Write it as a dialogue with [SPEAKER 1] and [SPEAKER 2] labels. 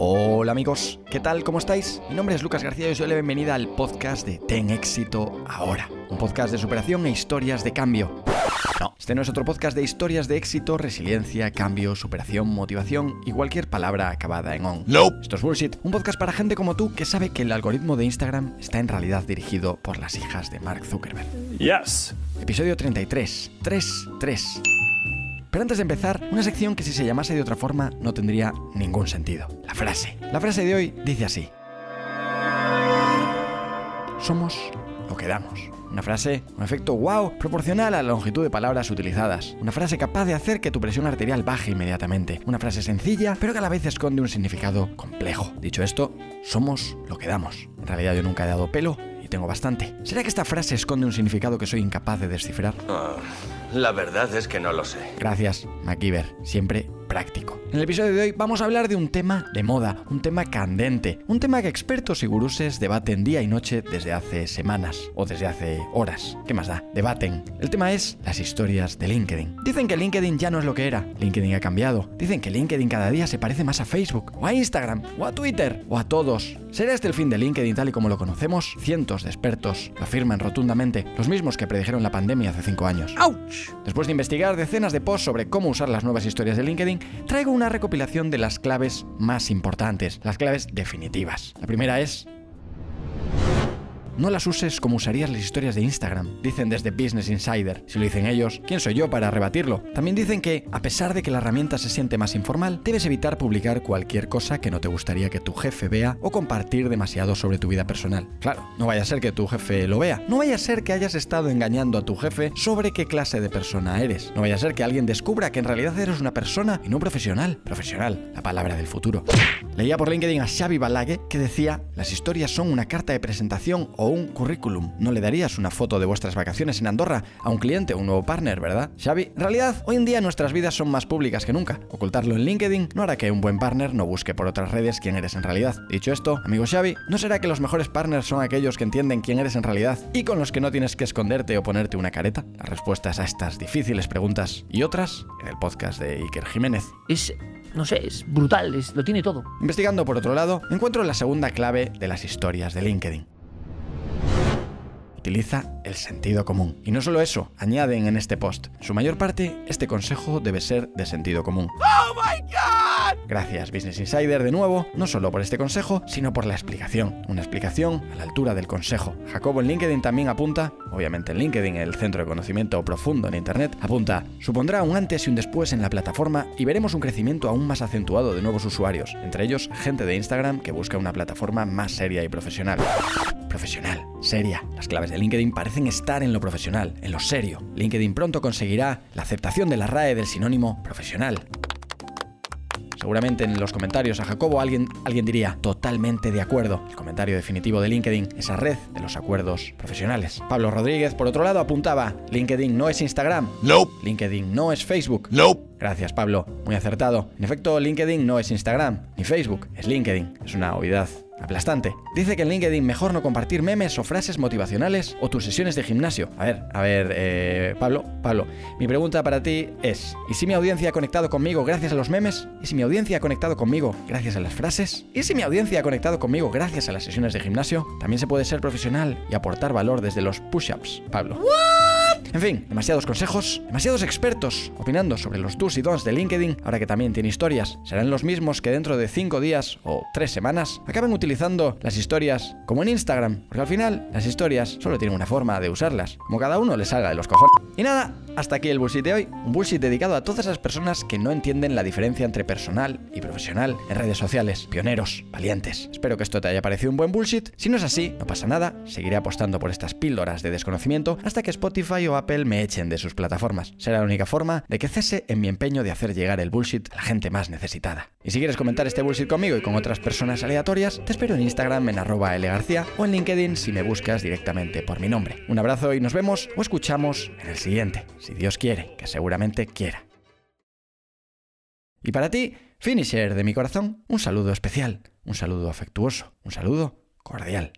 [SPEAKER 1] Hola amigos, ¿qué tal? ¿Cómo estáis? Mi nombre es Lucas García y os doy la bienvenida al podcast de Ten Éxito Ahora, un podcast de superación e historias de cambio. No, este no es otro podcast de historias de éxito, resiliencia, cambio, superación, motivación y cualquier palabra acabada en on.
[SPEAKER 2] No.
[SPEAKER 1] Esto es bullshit, un podcast para gente como tú que sabe que el algoritmo de Instagram está en realidad dirigido por las hijas de Mark Zuckerberg.
[SPEAKER 2] Yes.
[SPEAKER 1] Episodio 33. 3-3. Pero antes de empezar, una sección que si se llamase de otra forma no tendría ningún sentido. La frase. La frase de hoy dice así. Somos lo que damos. Una frase, un efecto wow, proporcional a la longitud de palabras utilizadas. Una frase capaz de hacer que tu presión arterial baje inmediatamente. Una frase sencilla, pero que a la vez esconde un significado complejo. Dicho esto, somos lo que damos. En realidad yo nunca he dado pelo y tengo bastante. ¿Será que esta frase esconde un significado que soy incapaz de descifrar?
[SPEAKER 3] Ah, la verdad es que no lo sé.
[SPEAKER 1] Gracias, MacGyver. Siempre práctico. En el episodio de hoy vamos a hablar de un tema de moda, un tema candente, un tema que expertos y guruses debaten día y noche desde hace semanas o desde hace horas. ¿Qué más da? Debaten. El tema es las historias de LinkedIn. Dicen que LinkedIn ya no es lo que era. LinkedIn ha cambiado. Dicen que LinkedIn cada día se parece más a Facebook, o a Instagram, o a Twitter, o a todos. ¿Será este el fin de LinkedIn tal y como lo conocemos? Cientos de expertos lo afirman rotundamente, los mismos que predijeron la pandemia hace cinco años. ¡Auch! Después de investigar decenas de posts sobre cómo usar las nuevas historias de LinkedIn, traigo una recopilación de las claves más importantes, las claves definitivas. La primera es no las uses como usarías las historias de Instagram, dicen desde Business Insider. Si lo dicen ellos, ¿quién soy yo para rebatirlo? También dicen que, a pesar de que la herramienta se siente más informal, debes evitar publicar cualquier cosa que no te gustaría que tu jefe vea o compartir demasiado sobre tu vida personal. Claro, no vaya a ser que tu jefe lo vea. No vaya a ser que hayas estado engañando a tu jefe sobre qué clase de persona eres. No vaya a ser que alguien descubra que en realidad eres una persona y no un profesional. Profesional, la palabra del futuro. Leía por LinkedIn a Xavi Balague que decía, las historias son una carta de presentación o un currículum. No le darías una foto de vuestras vacaciones en Andorra a un cliente o un nuevo partner, ¿verdad? Xavi, en realidad, hoy en día nuestras vidas son más públicas que nunca. Ocultarlo en LinkedIn no hará que un buen partner no busque por otras redes quién eres en realidad. Dicho esto, amigo Xavi, ¿no será que los mejores partners son aquellos que entienden quién eres en realidad y con los que no tienes que esconderte o ponerte una careta? Las respuestas a estas difíciles preguntas y otras en el podcast de Iker Jiménez.
[SPEAKER 4] Es, no sé, es brutal, es- lo tiene todo.
[SPEAKER 1] Investigando por otro lado, encuentro la segunda clave de las historias de LinkedIn. Utiliza el sentido común. Y no solo eso, añaden en este post. Su mayor parte, este consejo debe ser de sentido común. ¡Oh my God! Gracias, Business Insider, de nuevo, no solo por este consejo, sino por la explicación. Una explicación a la altura del consejo. Jacobo en LinkedIn también apunta, obviamente en LinkedIn, el centro de conocimiento profundo en Internet, apunta, supondrá un antes y un después en la plataforma y veremos un crecimiento aún más acentuado de nuevos usuarios, entre ellos gente de Instagram que busca una plataforma más seria y profesional. Profesional, seria. Las claves de LinkedIn parecen estar en lo profesional, en lo serio. LinkedIn pronto conseguirá la aceptación de la RAE del sinónimo profesional. Seguramente en los comentarios a Jacobo alguien, alguien diría totalmente de acuerdo. El comentario definitivo de LinkedIn, esa red de los acuerdos profesionales. Pablo Rodríguez, por otro lado, apuntaba, LinkedIn no es Instagram,
[SPEAKER 2] Nope.
[SPEAKER 1] LinkedIn no es Facebook.
[SPEAKER 2] Nope.
[SPEAKER 1] Gracias, Pablo. Muy acertado. En efecto, LinkedIn no es Instagram, ni Facebook, es LinkedIn. Es una obviedad aplastante. Dice que en LinkedIn mejor no compartir memes o frases motivacionales o tus sesiones de gimnasio. A ver, a ver, eh, Pablo, Pablo, mi pregunta para ti es, ¿y si mi audiencia ha conectado conmigo gracias a los memes? ¿Y si mi audiencia ha conectado conmigo gracias a las frases? ¿Y si mi audiencia ha conectado conmigo gracias a las sesiones de gimnasio? También se puede ser profesional y aportar valor desde los push-ups, Pablo. En fin, demasiados consejos, demasiados expertos opinando sobre los do's y don'ts de LinkedIn, ahora que también tiene historias. Serán los mismos que dentro de 5 días o 3 semanas acaben utilizando las historias como en Instagram, porque al final las historias solo tienen una forma de usarlas, como cada uno les salga de los cojones. Y nada, hasta aquí el bullshit de hoy, un bullshit dedicado a todas esas personas que no entienden la diferencia entre personal y profesional en redes sociales, pioneros, valientes. Espero que esto te haya parecido un buen bullshit, si no es así, no pasa nada, seguiré apostando por estas píldoras de desconocimiento hasta que Spotify o Apple me echen de sus plataformas. Será la única forma de que cese en mi empeño de hacer llegar el bullshit a la gente más necesitada. Y si quieres comentar este bullshit conmigo y con otras personas aleatorias, te espero en Instagram en arroba lgarcía o en LinkedIn si me buscas directamente por mi nombre. Un abrazo y nos vemos o escuchamos en el siguiente, si Dios quiere, que seguramente quiera. Y para ti, finisher de mi corazón, un saludo especial, un saludo afectuoso, un saludo cordial.